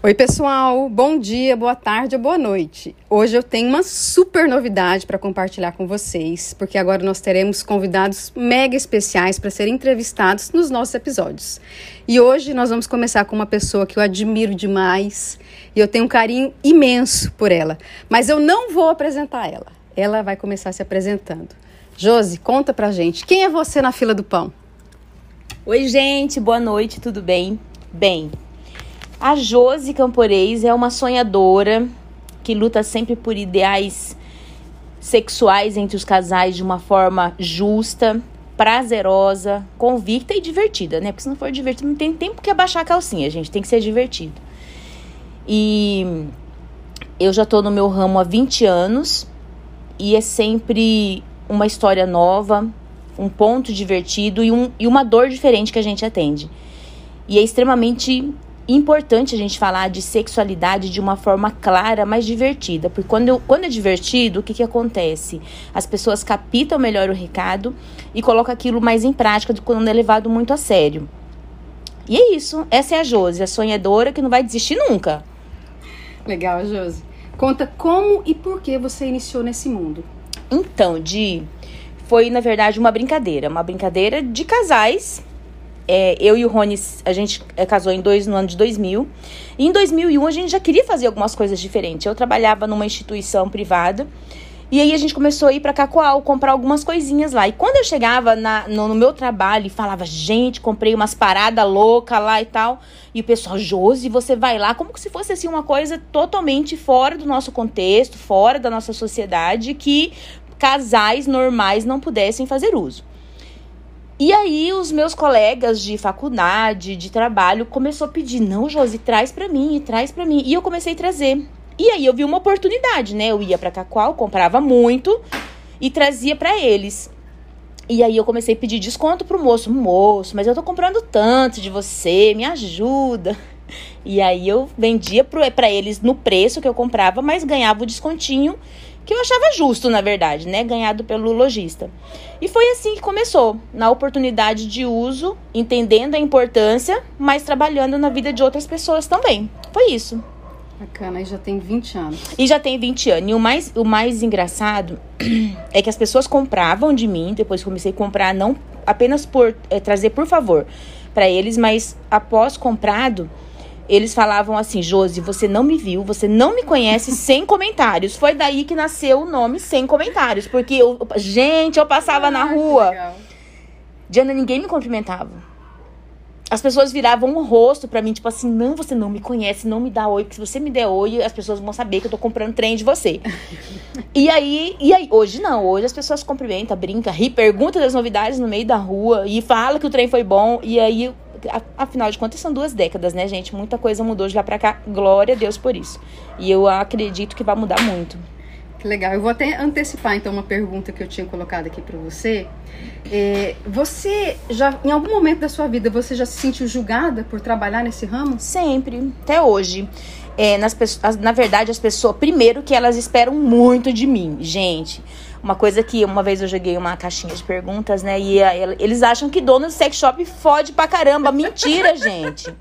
Oi, pessoal. Bom dia, boa tarde ou boa noite. Hoje eu tenho uma super novidade para compartilhar com vocês, porque agora nós teremos convidados mega especiais para serem entrevistados nos nossos episódios. E hoje nós vamos começar com uma pessoa que eu admiro demais e eu tenho um carinho imenso por ela. Mas eu não vou apresentar ela. Ela vai começar se apresentando. Josi, conta pra gente, quem é você na fila do pão? Oi, gente, boa noite, tudo bem? Bem, a Josi Camporês é uma sonhadora que luta sempre por ideais sexuais entre os casais de uma forma justa, prazerosa, convicta e divertida, né? Porque se não for divertido, não tem tempo que abaixar a calcinha, gente. Tem que ser divertido. E eu já tô no meu ramo há 20 anos e é sempre uma história nova, um ponto divertido e, um, e uma dor diferente que a gente atende. E é extremamente importante a gente falar de sexualidade de uma forma clara, mas divertida. Porque quando, eu, quando é divertido, o que, que acontece? As pessoas captam melhor o recado e colocam aquilo mais em prática do que quando é levado muito a sério. E é isso. Essa é a Josi, a sonhadora que não vai desistir nunca. Legal, Josi. Conta como e por que você iniciou nesse mundo. Então, Di, foi na verdade uma brincadeira. Uma brincadeira de casais é, eu e o Rony, a gente é, casou em dois, no ano de 2000. E em 2001 a gente já queria fazer algumas coisas diferentes. Eu trabalhava numa instituição privada. E aí a gente começou a ir para Cacoal, comprar algumas coisinhas lá. E quando eu chegava na, no, no, meu trabalho e falava, gente, comprei umas paradas loucas lá e tal. E o pessoal, Josi, você vai lá, como se fosse assim uma coisa totalmente fora do nosso contexto, fora da nossa sociedade, que casais normais não pudessem fazer uso. E aí os meus colegas de faculdade, de trabalho, começou a pedir, não, Josi, traz para mim, traz para mim. E eu comecei a trazer. E aí eu vi uma oportunidade, né? Eu ia para Cacoal, comprava muito e trazia para eles. E aí eu comecei a pedir desconto pro moço, moço, mas eu tô comprando tanto de você, me ajuda. E aí eu vendia para eles no preço que eu comprava, mas ganhava o descontinho que eu achava justo, na verdade, né? Ganhado pelo lojista. E foi assim que começou, na oportunidade de uso, entendendo a importância, mas trabalhando na vida de outras pessoas também. Foi isso. Bacana, e já tem 20 anos. E já tem 20 anos. E o mais, o mais engraçado é que as pessoas compravam de mim, depois comecei a comprar, não apenas por é, trazer por favor para eles, mas após comprado, eles falavam assim: Josi, você não me viu, você não me conhece sem comentários. Foi daí que nasceu o nome sem comentários. Porque, eu, gente, eu passava ah, na rua. Diana, ninguém me cumprimentava. As pessoas viravam o rosto para mim, tipo assim, não, você não me conhece, não me dá oi, porque se você me der oi, as pessoas vão saber que eu tô comprando trem de você. e aí, e aí, hoje não, hoje as pessoas cumprimentam, brinca, ri, pergunta das novidades no meio da rua e fala que o trem foi bom, e aí afinal de contas são duas décadas, né, gente? Muita coisa mudou de lá pra cá. Glória a Deus por isso. E eu acredito que vai mudar muito. Que legal. Eu vou até antecipar então uma pergunta que eu tinha colocado aqui para você. É, você já, em algum momento da sua vida, você já se sentiu julgada por trabalhar nesse ramo? Sempre, até hoje. É, nas na verdade, as pessoas, primeiro que elas esperam muito de mim, gente. Uma coisa que uma vez eu joguei uma caixinha de perguntas, né? E a, eles acham que dono do sex shop fode pra caramba. Mentira, gente.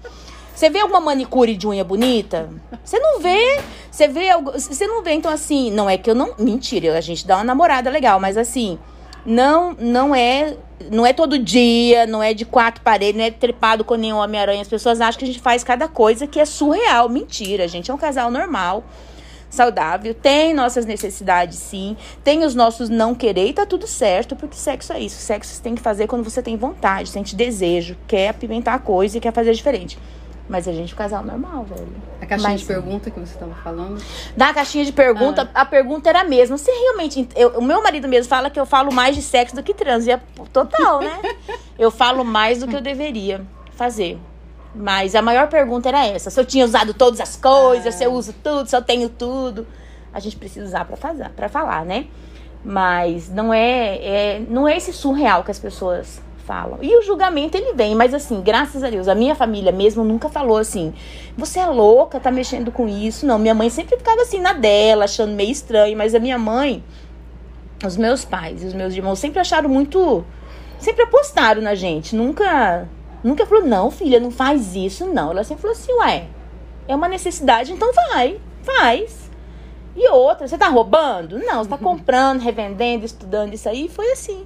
Você vê alguma manicure de unha bonita? Você não vê. Você vê. Você não vê, então assim, não é que eu não. Mentira, a gente dá uma namorada legal, mas assim, não, não é. Não é todo dia, não é de quatro paredes, não é trepado com nenhum Homem-Aranha. As pessoas acham que a gente faz cada coisa que é surreal. Mentira, gente é um casal normal saudável, tem nossas necessidades sim, tem os nossos não querer e tá tudo certo, porque sexo é isso. Sexo você tem que fazer quando você tem vontade, sente desejo, quer apimentar a coisa e quer fazer diferente. Mas a gente é um casal normal, velho. A caixinha Mas, de pergunta que você estava falando? Da caixinha de pergunta, ah. a pergunta era a mesma. Se realmente. Eu, o meu marido mesmo fala que eu falo mais de sexo do que trans. E é total, né? eu falo mais do que eu deveria fazer. Mas a maior pergunta era essa: se eu tinha usado todas as coisas, se eu uso tudo, se eu tenho tudo. A gente precisa usar para fazer, para falar, né? Mas não é, é, não é esse surreal que as pessoas falam. E o julgamento ele vem, mas assim, graças a Deus, a minha família mesmo nunca falou assim: "Você é louca, tá mexendo com isso". Não, minha mãe sempre ficava assim na dela, achando meio estranho, mas a minha mãe, os meus pais e os meus irmãos sempre acharam muito sempre apostaram na gente, nunca Nunca falou, não, filha, não faz isso, não. Ela sempre falou assim, ué, É uma necessidade, então vai, faz. E outra, você tá roubando? Não, você tá comprando, revendendo, estudando isso aí. Foi assim.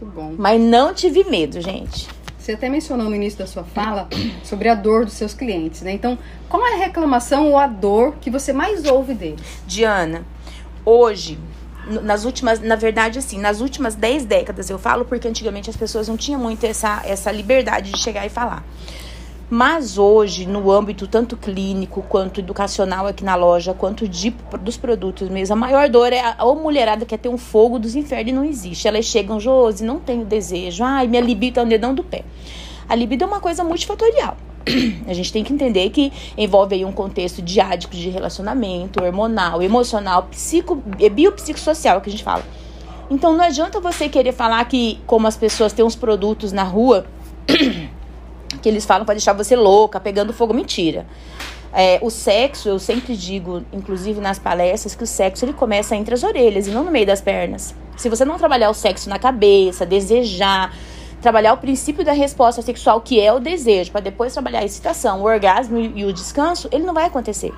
Muito bom. Mas não tive medo, gente. Você até mencionou no início da sua fala sobre a dor dos seus clientes, né? Então, qual é a reclamação ou a dor que você mais ouve deles? Diana, hoje, nas últimas, na verdade, assim, nas últimas 10 décadas eu falo porque antigamente as pessoas não tinham muito essa, essa liberdade de chegar e falar. Mas hoje, no âmbito tanto clínico quanto educacional aqui na loja, quanto de, dos produtos mesmo, a maior dor é a, a mulherada quer ter um fogo dos infernos e não existe. Elas chegam, Josi, não tenho desejo. Ai, minha libido tá no dedão do pé. A libido é uma coisa multifatorial. A gente tem que entender que envolve aí um contexto diádico de relacionamento, hormonal, emocional, psico, biopsicossocial que a gente fala. Então não adianta você querer falar que como as pessoas têm uns produtos na rua que eles falam para deixar você louca, pegando fogo, mentira. É, o sexo, eu sempre digo, inclusive nas palestras, que o sexo ele começa entre as orelhas e não no meio das pernas. Se você não trabalhar o sexo na cabeça, desejar, trabalhar o princípio da resposta sexual, que é o desejo, para depois trabalhar a excitação, o orgasmo e o descanso, ele não vai acontecer.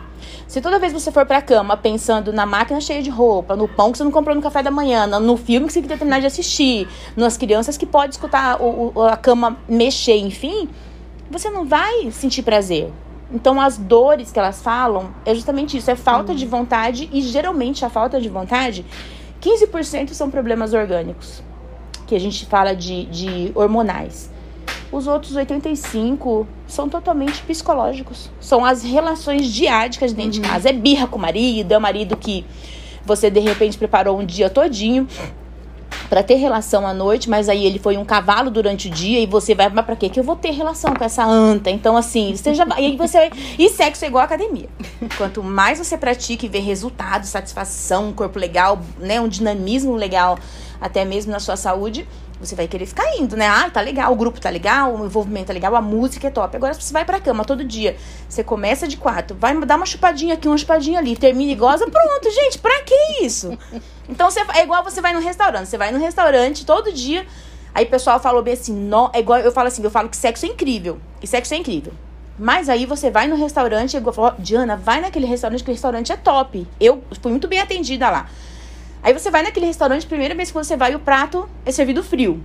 Se toda vez você for pra cama pensando na máquina cheia de roupa, no pão que você não comprou no café da manhã, no filme que você quer terminar de assistir, nas crianças que pode escutar o, o, a cama mexer, enfim, você não vai sentir prazer. Então, as dores que elas falam é justamente isso: é falta de vontade, e geralmente a falta de vontade, 15% são problemas orgânicos, que a gente fala de, de hormonais. Os outros 85 são totalmente psicológicos. São as relações diádicas dentro uhum. de casa. É birra com o marido, é o marido que você de repente preparou um dia todinho para ter relação à noite, mas aí ele foi um cavalo durante o dia e você vai, mas para quê? Que eu vou ter relação com essa anta. Então assim, você já e aí você e sexo é igual academia. Quanto mais você pratica e vê resultados, satisfação, um corpo legal, né, um dinamismo legal, até mesmo na sua saúde, você vai querer ficar indo, né? Ah, tá legal, o grupo tá legal, o envolvimento tá legal, a música é top. Agora, se você vai pra cama todo dia, você começa de quatro, vai dar uma chupadinha aqui, uma chupadinha ali, termina e goza, pronto, gente, pra que isso? Então, você, é igual você vai no restaurante. Você vai no restaurante todo dia, aí o pessoal falou bem assim, no, é igual eu falo assim, eu falo que sexo é incrível, que sexo é incrível. Mas aí você vai no restaurante, e falo, Diana, vai naquele restaurante, que o restaurante é top. Eu fui muito bem atendida lá. Aí você vai naquele restaurante, primeira vez que você vai, o prato é servido frio.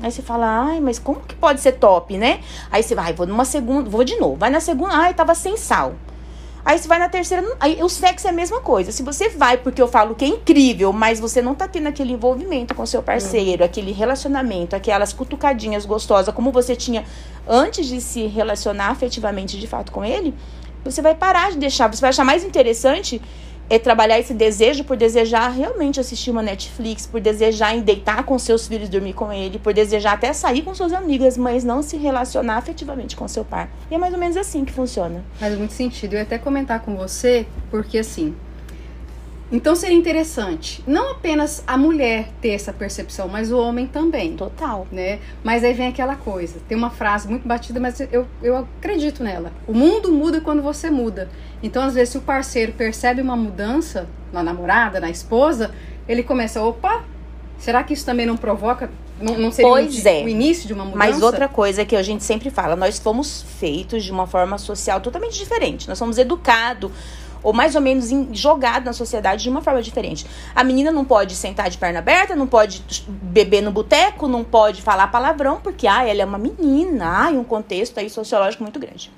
Aí você fala, ai, mas como que pode ser top, né? Aí você vai, vou numa segunda, vou de novo. Vai na segunda, ai, tava sem sal. Aí você vai na terceira, aí o sexo é a mesma coisa. Se você vai porque eu falo que é incrível, mas você não tá tendo aquele envolvimento com seu parceiro, uhum. aquele relacionamento, aquelas cutucadinhas gostosas como você tinha antes de se relacionar afetivamente de fato com ele, você vai parar de deixar, você vai achar mais interessante é trabalhar esse desejo por desejar realmente assistir uma Netflix, por desejar em deitar com seus filhos, dormir com ele, por desejar até sair com suas amigas, mas não se relacionar afetivamente com seu pai. E é mais ou menos assim que funciona. Faz muito sentido. Eu ia até comentar com você, porque assim, então seria interessante não apenas a mulher ter essa percepção, mas o homem também. Total. Né? Mas aí vem aquela coisa. Tem uma frase muito batida, mas eu, eu acredito nela. O mundo muda quando você muda. Então, às vezes, se o parceiro percebe uma mudança na namorada, na esposa, ele começa, opa, será que isso também não provoca não, não seria pois o, é. o início de uma mudança? Mas outra coisa que a gente sempre fala, nós fomos feitos de uma forma social totalmente diferente. Nós somos educados ou mais ou menos jogado na sociedade de uma forma diferente. A menina não pode sentar de perna aberta, não pode beber no boteco, não pode falar palavrão, porque ah, ela é uma menina, ah, um contexto aí sociológico muito grande.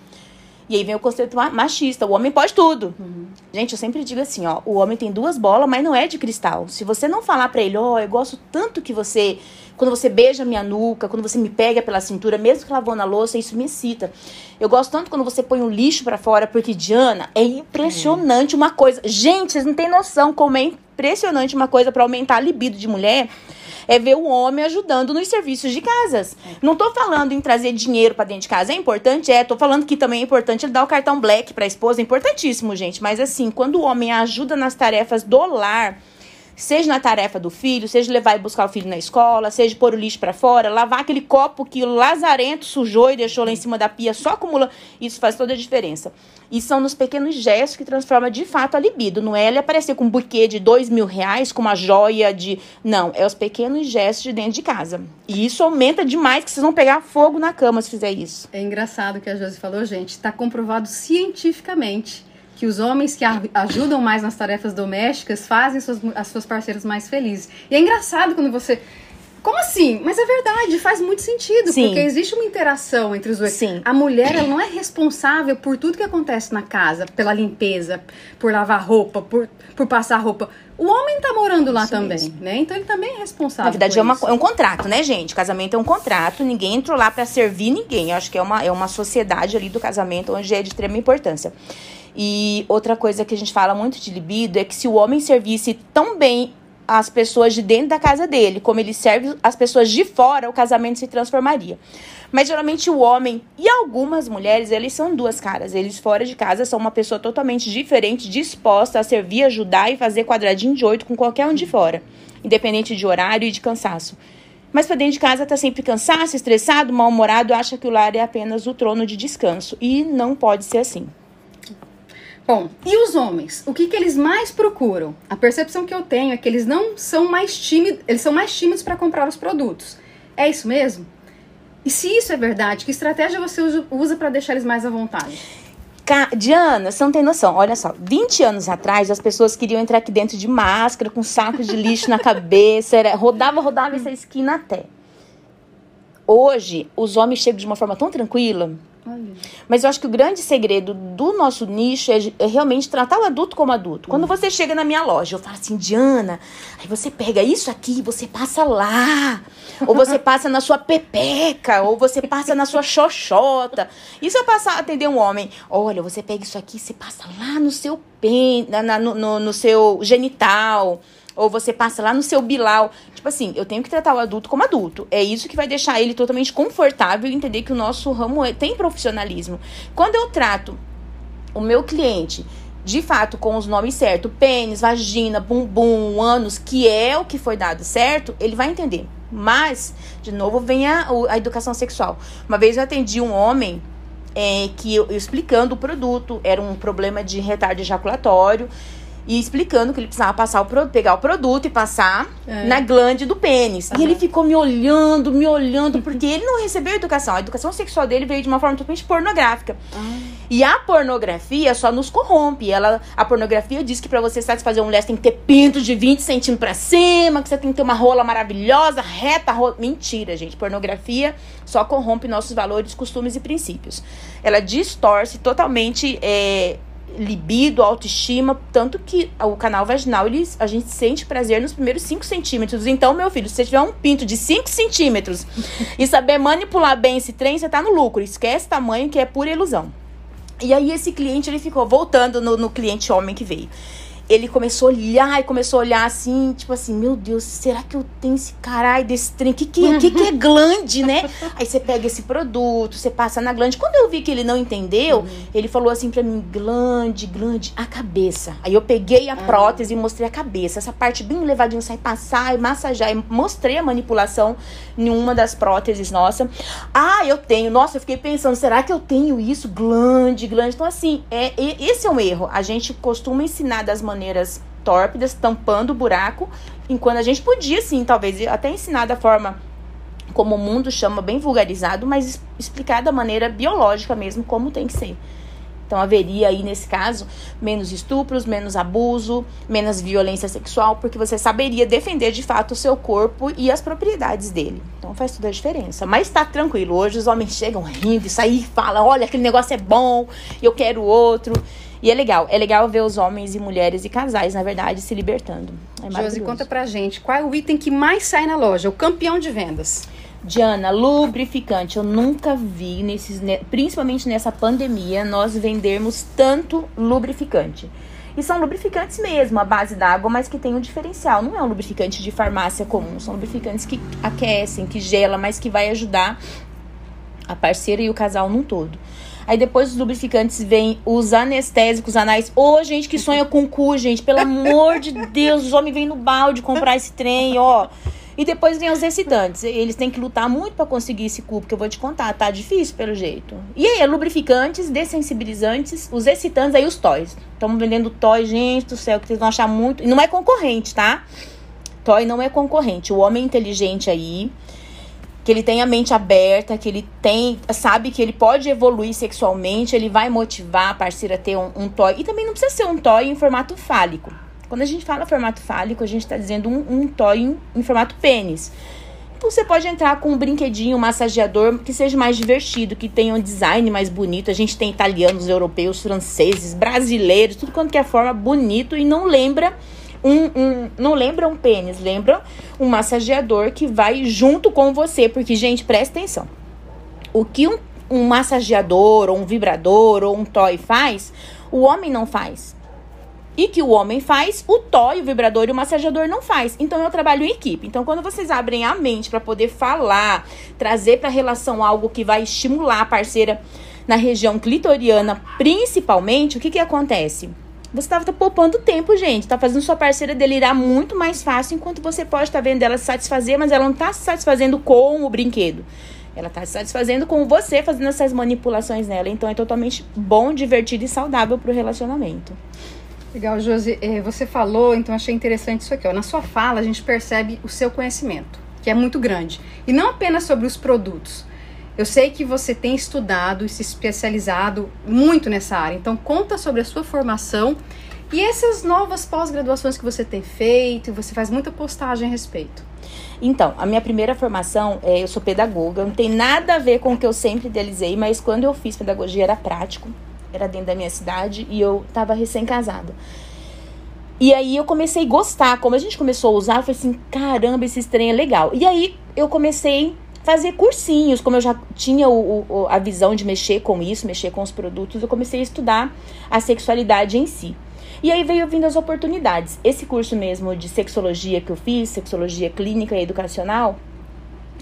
E aí vem o conceito machista, o homem pode tudo. Uhum. Gente, eu sempre digo assim, ó, o homem tem duas bolas, mas não é de cristal. Se você não falar para ele, ó, oh, eu gosto tanto que você quando você beija minha nuca, quando você me pega pela cintura, mesmo que lavou na louça, isso me excita. Eu gosto tanto quando você põe um lixo para fora, porque, Diana, é impressionante uma coisa. Gente, vocês não têm noção como é impressionante uma coisa para aumentar a libido de mulher é ver o homem ajudando nos serviços de casas. É. Não tô falando em trazer dinheiro para dentro de casa, é importante, é, tô falando que também é importante ele dar o cartão black para a esposa, é importantíssimo, gente, mas assim, quando o homem ajuda nas tarefas do lar, Seja na tarefa do filho, seja levar e buscar o filho na escola, seja pôr o lixo para fora, lavar aquele copo que o lazarento sujou e deixou lá em cima da pia, só acumula. Isso faz toda a diferença. E são nos pequenos gestos que transforma de fato a libido. Não é ele aparecer com um buquê de dois mil reais, com uma joia de. Não, é os pequenos gestos de dentro de casa. E isso aumenta demais, que vocês vão pegar fogo na cama se fizer isso. É engraçado o que a Josi falou, gente. Está comprovado cientificamente que os homens que ajudam mais nas tarefas domésticas fazem suas, as suas parceiras mais felizes. E é engraçado quando você. Como assim? Mas é verdade, faz muito sentido, Sim. porque existe uma interação entre os dois. Sim. A mulher, ela não é responsável por tudo que acontece na casa, pela limpeza, por lavar roupa, por, por passar roupa. O homem tá morando lá também, né? Então ele também é responsável. Na verdade, é, uma, é, um contrato, né, gente? Casamento é um contrato, ninguém entrou lá para servir ninguém. Eu acho que é uma, é uma sociedade ali do casamento onde é de extrema importância. E outra coisa que a gente fala muito de libido é que se o homem servisse tão bem as pessoas de dentro da casa dele, como ele serve as pessoas de fora, o casamento se transformaria. Mas geralmente o homem e algumas mulheres, eles são duas caras. Eles fora de casa são uma pessoa totalmente diferente, disposta a servir, ajudar e fazer quadradinho de oito com qualquer um de fora, independente de horário e de cansaço. Mas para dentro de casa tá sempre cansado, estressado, mal-humorado, acha que o lar é apenas o trono de descanso. E não pode ser assim. Bom, e os homens? O que, que eles mais procuram? A percepção que eu tenho é que eles não são mais tímidos, eles são mais tímidos para comprar os produtos. É isso mesmo? E se isso é verdade, que estratégia você usa para deixar eles mais à vontade? Diana, você não tem noção. Olha só, 20 anos atrás, as pessoas queriam entrar aqui dentro de máscara, com sacos de lixo na cabeça, era, rodava, rodava essa esquina até. Hoje, os homens chegam de uma forma tão tranquila mas eu acho que o grande segredo do nosso nicho é, é, realmente tratar o adulto como adulto. Quando você chega na minha loja, eu falo assim, Diana, aí você pega isso aqui e você passa lá. ou você passa na sua pepeca, ou você passa na sua xoxota. E se eu passar a atender um homem, olha, você pega isso aqui e você passa lá no seu pen, na, na no, no, no seu genital ou você passa lá no seu bilau. Tipo assim, eu tenho que tratar o adulto como adulto. É isso que vai deixar ele totalmente confortável e entender que o nosso ramo é, tem profissionalismo. Quando eu trato o meu cliente de fato com os nomes certos, pênis, vagina, bumbum, ânus, que é o que foi dado certo, ele vai entender. Mas, de novo, vem a, a educação sexual. Uma vez eu atendi um homem é, que eu, explicando o produto, era um problema de retardo ejaculatório e explicando que ele precisava passar o produto, pegar o produto e passar é. na glande do pênis. Uhum. E ele ficou me olhando, me olhando, porque ele não recebeu educação. A educação sexual dele veio de uma forma totalmente pornográfica. Uhum. E a pornografia só nos corrompe. Ela, a pornografia diz que para você satisfazer um mulher, você tem que ter pinto de 20 centímetros pra cima, que você tem que ter uma rola maravilhosa, reta, rola... Mentira, gente. Pornografia só corrompe nossos valores, costumes e princípios. Ela distorce totalmente. É, libido, autoestima, tanto que o canal vaginal, ele, a gente sente prazer nos primeiros 5 centímetros. Então, meu filho, se você tiver um pinto de 5 centímetros e saber manipular bem esse trem, você tá no lucro. Esquece tamanho, que é pura ilusão. E aí, esse cliente, ele ficou voltando no, no cliente homem que veio ele começou a olhar e começou a olhar assim, tipo assim, meu Deus, será que eu tenho esse caralho desse trem? O que, que, que, que é glande, né? Aí você pega esse produto, você passa na glande. Quando eu vi que ele não entendeu, uhum. ele falou assim pra mim, glande, glande, a cabeça. Aí eu peguei a ah. prótese e mostrei a cabeça. Essa parte bem levadinha, sai passar e massagear. E mostrei a manipulação em uma das próteses nossa. Ah, eu tenho. Nossa, eu fiquei pensando, será que eu tenho isso? Glande, glande. Então, assim, é, esse é um erro. A gente costuma ensinar das maneiras maneiras tórpidas, tampando o buraco, enquanto a gente podia, sim, talvez até ensinar da forma como o mundo chama, bem vulgarizado, mas explicar da maneira biológica mesmo como tem que ser. Então haveria aí nesse caso menos estupros, menos abuso, menos violência sexual, porque você saberia defender de fato o seu corpo e as propriedades dele. Então faz toda a diferença. Mas tá tranquilo, hoje os homens chegam rindo saem e falam: olha, aquele negócio é bom, eu quero outro. E é legal, é legal ver os homens e mulheres e casais, na verdade, se libertando. É Josi, conta pra gente, qual é o item que mais sai na loja? O campeão de vendas. Diana, lubrificante. Eu nunca vi, nesses, principalmente nessa pandemia, nós vendermos tanto lubrificante. E são lubrificantes mesmo, à base d'água, mas que tem um diferencial. Não é um lubrificante de farmácia comum, são lubrificantes que aquecem, que gela, mas que vai ajudar a parceira e o casal num todo. Aí depois os lubrificantes vêm os anestésicos anais. Ô, oh, gente que sonha com cu, gente, pelo amor de Deus, os homens vêm no balde comprar esse trem, ó. E depois vem os excitantes. Eles têm que lutar muito para conseguir esse cu, porque eu vou te contar, tá difícil pelo jeito. E aí, lubrificantes, dessensibilizantes, os excitantes, aí os toys. Estamos vendendo toy, gente do céu, que vocês vão achar muito. E não é concorrente, tá? Toy não é concorrente. O homem inteligente aí, que ele tem a mente aberta, que ele tem, sabe que ele pode evoluir sexualmente, ele vai motivar a parceira a ter um, um toy. E também não precisa ser um toy em formato fálico. Quando a gente fala formato fálico, a gente está dizendo um, um toy em, em formato pênis. Então você pode entrar com um brinquedinho, um massageador que seja mais divertido, que tenha um design mais bonito. A gente tem italianos, europeus, franceses, brasileiros, tudo quanto que é forma bonito e não lembra um, um, não lembra um pênis, lembra um massageador que vai junto com você, porque, gente, presta atenção. O que um, um massageador, ou um vibrador, ou um toy faz, o homem não faz. E que o homem faz, o toy, o vibrador e o massageador não faz. Então eu trabalho em equipe. Então quando vocês abrem a mente para poder falar, trazer para relação algo que vai estimular a parceira na região clitoriana, principalmente, o que que acontece? Você estava tá poupando tempo, gente. Tá fazendo sua parceira delirar muito mais fácil, enquanto você pode estar tá vendo ela se satisfazer, mas ela não está se satisfazendo com o brinquedo. Ela está se satisfazendo com você fazendo essas manipulações nela. Então é totalmente bom, divertido e saudável para o relacionamento. Legal, Josi. É, você falou, então achei interessante isso aqui. Ó. Na sua fala, a gente percebe o seu conhecimento, que é muito grande. E não apenas sobre os produtos, eu sei que você tem estudado e se especializado muito nessa área, então conta sobre a sua formação e essas novas pós-graduações que você tem feito, você faz muita postagem a respeito. Então, a minha primeira formação, é, eu sou pedagoga, não tem nada a ver com o que eu sempre idealizei, mas quando eu fiz pedagogia era prático, era dentro da minha cidade e eu estava recém-casada. E aí eu comecei a gostar, como a gente começou a usar, eu falei assim, caramba, esse trem é legal. E aí eu comecei fazer cursinhos, como eu já tinha o, o, a visão de mexer com isso, mexer com os produtos, eu comecei a estudar a sexualidade em si. E aí veio vindo as oportunidades. Esse curso mesmo de sexologia que eu fiz, sexologia clínica e educacional,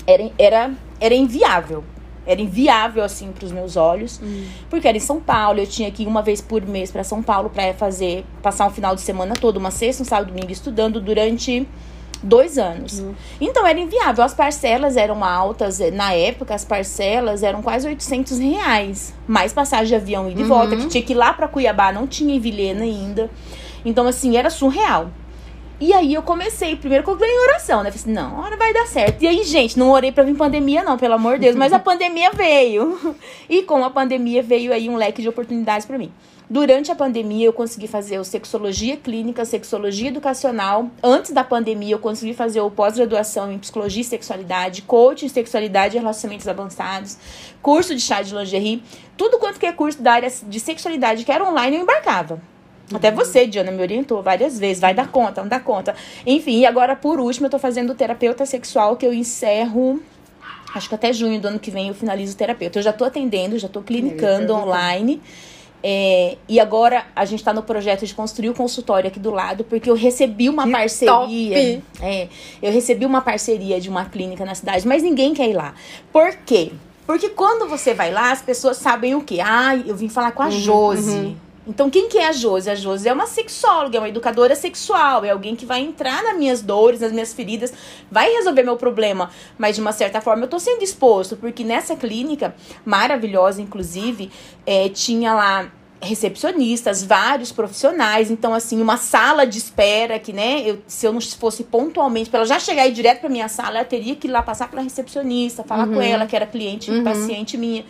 era, era, era inviável. Era inviável, assim, para os meus olhos. Hum. Porque era em São Paulo, eu tinha que ir uma vez por mês para São Paulo para fazer, passar um final de semana todo, uma sexta, um sábado, domingo, estudando durante dois anos. Uhum. Então era inviável. As parcelas eram altas. Eh, na época, as parcelas eram quase 800 reais. Mais passagem de avião ida e uhum. volta. Que tinha que ir lá para Cuiabá, não tinha em Vilhena ainda. Então, assim, era surreal. E aí eu comecei, primeiro que eu ganhei oração, né? Falei assim, não, hora vai dar certo. E aí, gente, não orei pra vir pandemia, não, pelo amor de Deus, mas a pandemia veio. E com a pandemia veio aí um leque de oportunidades para mim. Durante a pandemia, eu consegui fazer o sexologia clínica, sexologia educacional. Antes da pandemia, eu consegui fazer o pós-graduação em psicologia e sexualidade, coaching sexualidade e relacionamentos avançados, curso de chá de lingerie. Tudo quanto que é curso da área de sexualidade que era online, eu embarcava. Até você, Diana, me orientou várias vezes. Vai dar conta, não dá conta. Enfim, e agora, por último, eu tô fazendo terapeuta sexual que eu encerro. Acho que até junho do ano que vem eu finalizo o terapeuta. Eu já tô atendendo, já tô clinicando online. É, e agora a gente está no projeto de construir o consultório aqui do lado, porque eu recebi uma que parceria. É, eu recebi uma parceria de uma clínica na cidade, mas ninguém quer ir lá. Por quê? Porque quando você vai lá, as pessoas sabem o quê? Ah, eu vim falar com a uhum, Josi. Uhum. Então, quem que é a Josi? A Josi é uma sexóloga, é uma educadora sexual, é alguém que vai entrar nas minhas dores, nas minhas feridas, vai resolver meu problema. Mas, de uma certa forma, eu tô sendo exposto, porque nessa clínica, maravilhosa, inclusive, é, tinha lá recepcionistas, vários profissionais, então assim, uma sala de espera que, né, eu, se eu não fosse pontualmente, para ela já chegar aí direto para minha sala, eu teria que ir lá passar pela recepcionista, falar uhum. com ela que era cliente, uhum. paciente minha.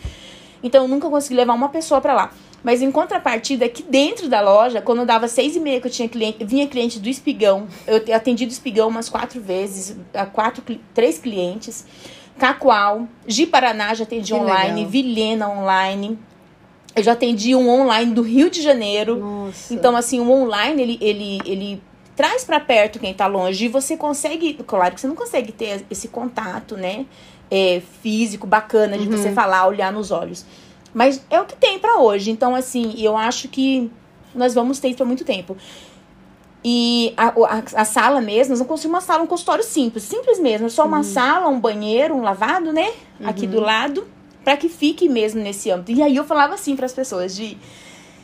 Então eu nunca consegui levar uma pessoa para lá. Mas em contrapartida, aqui dentro da loja, quando eu dava seis e meia que eu tinha cliente, vinha cliente do Espigão. Eu atendi do Espigão umas quatro vezes, a quatro, três clientes. Cacoal, Gi Paraná já atendi que online, legal. Vilhena online. Eu já atendi um online do Rio de Janeiro. Nossa. Então, assim, o online, ele, ele, ele traz para perto quem tá longe. E você consegue, claro que você não consegue ter esse contato, né? É, físico, bacana, de uhum. você falar, olhar nos olhos. Mas é o que tem para hoje. Então, assim, eu acho que nós vamos ter isso por muito tempo. E a, a, a, sala mesmo, nós vamos construir uma sala, um consultório simples, simples mesmo. Só uma uhum. sala, um banheiro, um lavado, né? Uhum. Aqui do lado. para que fique mesmo nesse âmbito. E aí eu falava assim para as pessoas de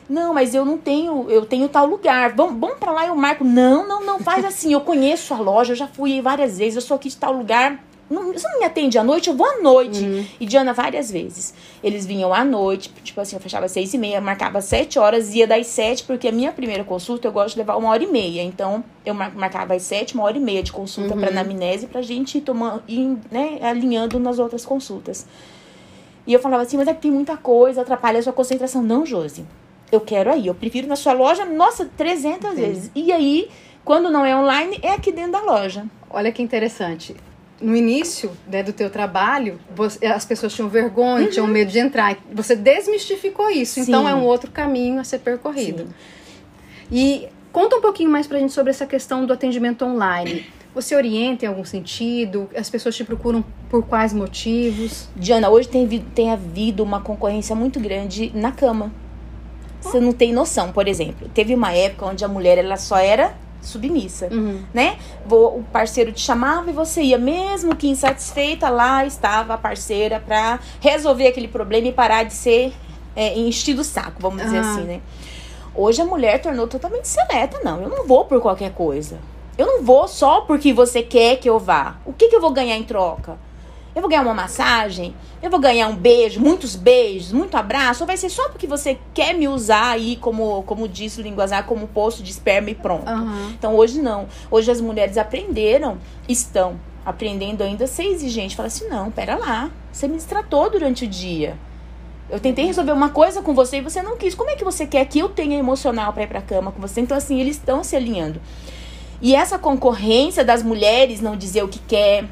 não, mas eu não tenho, eu tenho tal lugar. Vamos, vamos para lá, eu marco. Não, não, não, faz assim. Eu conheço a loja, eu já fui várias vezes, eu sou aqui de tal lugar. Não, você não me atende à noite? Eu vou à noite. Uhum. E Diana, várias vezes. Eles vinham à noite, tipo assim, eu fechava às seis e meia, marcava sete horas, ia das sete, porque a minha primeira consulta eu gosto de levar uma hora e meia. Então, eu marcava às sete, uma hora e meia de consulta uhum. para anamnese, pra gente ir tomando, ir, né, alinhando nas outras consultas. E eu falava assim, mas é que tem muita coisa, atrapalha a sua concentração. Não, Josi eu quero aí. Eu prefiro na sua loja, nossa, 300 Sim. vezes. E aí, quando não é online, é aqui dentro da loja. Olha que interessante. No início né, do teu trabalho, você, as pessoas tinham vergonha, uhum. tinham medo de entrar. Você desmistificou isso. Sim. Então, é um outro caminho a ser percorrido. Sim. E conta um pouquinho mais pra gente sobre essa questão do atendimento online. Você orienta em algum sentido? As pessoas te procuram por quais motivos? Diana, hoje tem, tem havido uma concorrência muito grande na cama. Você não tem noção, por exemplo. Teve uma época onde a mulher ela só era submissa, uhum. né? O parceiro te chamava e você ia, mesmo que insatisfeita, lá estava a parceira para resolver aquele problema e parar de ser é, enchido o saco, vamos dizer assim, né? Hoje a mulher tornou totalmente seleta, não. Eu não vou por qualquer coisa. Eu não vou só porque você quer que eu vá. O que, que eu vou ganhar em troca? Eu vou ganhar uma massagem? Eu vou ganhar um beijo, muitos beijos, muito abraço? Ou vai ser só porque você quer me usar aí, como, como disse o Linguazar, como poço de esperma e pronto? Uhum. Então hoje não. Hoje as mulheres aprenderam, estão aprendendo ainda a ser exigente. Fala assim: não, pera lá, você me destratou durante o dia. Eu tentei resolver uma coisa com você e você não quis. Como é que você quer que eu tenha emocional para ir pra cama com você? Então, assim, eles estão se alinhando. E essa concorrência das mulheres não dizer o que quer,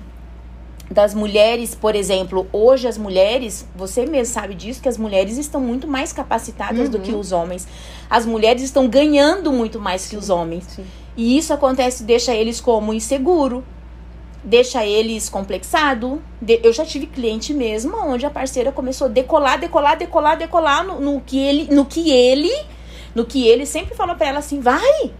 das mulheres, por exemplo, hoje as mulheres, você mesmo sabe disso, que as mulheres estão muito mais capacitadas uhum. do que uhum. os homens. As mulheres estão ganhando muito mais sim, que os homens. Sim. E isso acontece, deixa eles como inseguro, deixa eles complexado. Eu já tive cliente mesmo onde a parceira começou a decolar, decolar, decolar, decolar no, no que ele, no que ele, no que ele sempre falou para ela assim, vai.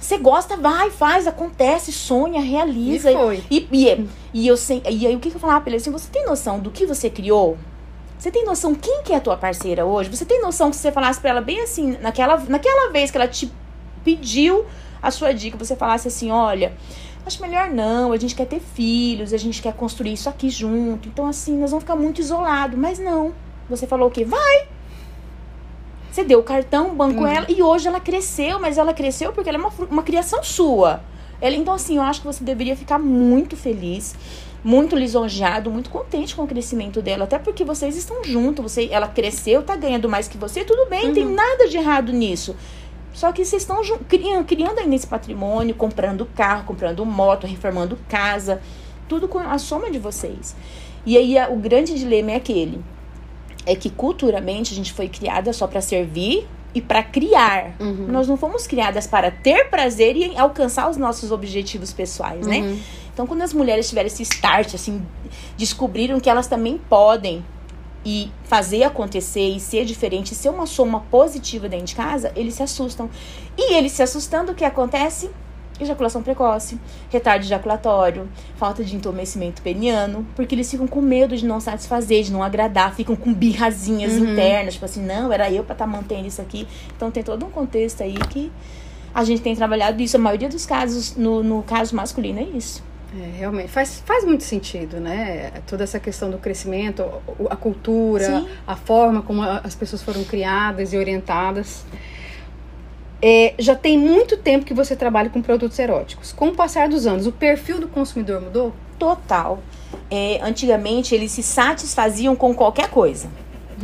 Você gosta, vai, faz, acontece, sonha, realiza. E foi. E, e, e, eu sei, e aí o que, que eu falava pra ele assim, você tem noção do que você criou? Você tem noção quem que é a tua parceira hoje? Você tem noção que você falasse para ela bem assim, naquela, naquela vez que ela te pediu a sua dica, você falasse assim, olha, acho melhor não, a gente quer ter filhos, a gente quer construir isso aqui junto. Então assim, nós vamos ficar muito isolados, mas não. Você falou o quê? Vai, você deu o cartão, bancou uhum. ela e hoje ela cresceu, mas ela cresceu porque ela é uma, uma criação sua. Ela, então, assim, eu acho que você deveria ficar muito feliz, muito lisonjeado, muito contente com o crescimento dela. Até porque vocês estão juntos, você, ela cresceu, tá ganhando mais que você, tudo bem, uhum. tem nada de errado nisso. Só que vocês estão criando, criando aí nesse patrimônio, comprando carro, comprando moto, reformando casa, tudo com a soma de vocês. E aí o grande dilema é aquele é que culturalmente a gente foi criada só para servir e para criar. Uhum. Nós não fomos criadas para ter prazer e alcançar os nossos objetivos pessoais, né? uhum. né? Então, quando as mulheres tiveram esse start, assim, descobriram que elas também podem e fazer acontecer e ser diferente, ser uma soma positiva dentro de casa, eles se assustam. E eles se assustando, o que acontece? Ejaculação precoce, retardo ejaculatório, falta de entumecimento peniano, porque eles ficam com medo de não satisfazer, de não agradar, ficam com birrazinhas uhum. internas, tipo assim, não, era eu para estar tá mantendo isso aqui. Então tem todo um contexto aí que a gente tem trabalhado isso. A maioria dos casos, no, no caso masculino, é isso. É, realmente, faz, faz muito sentido, né? Toda essa questão do crescimento, a cultura, Sim. a forma como as pessoas foram criadas e orientadas. É, já tem muito tempo que você trabalha com produtos eróticos. Com o passar dos anos, o perfil do consumidor mudou? Total. É, antigamente, eles se satisfaziam com qualquer coisa.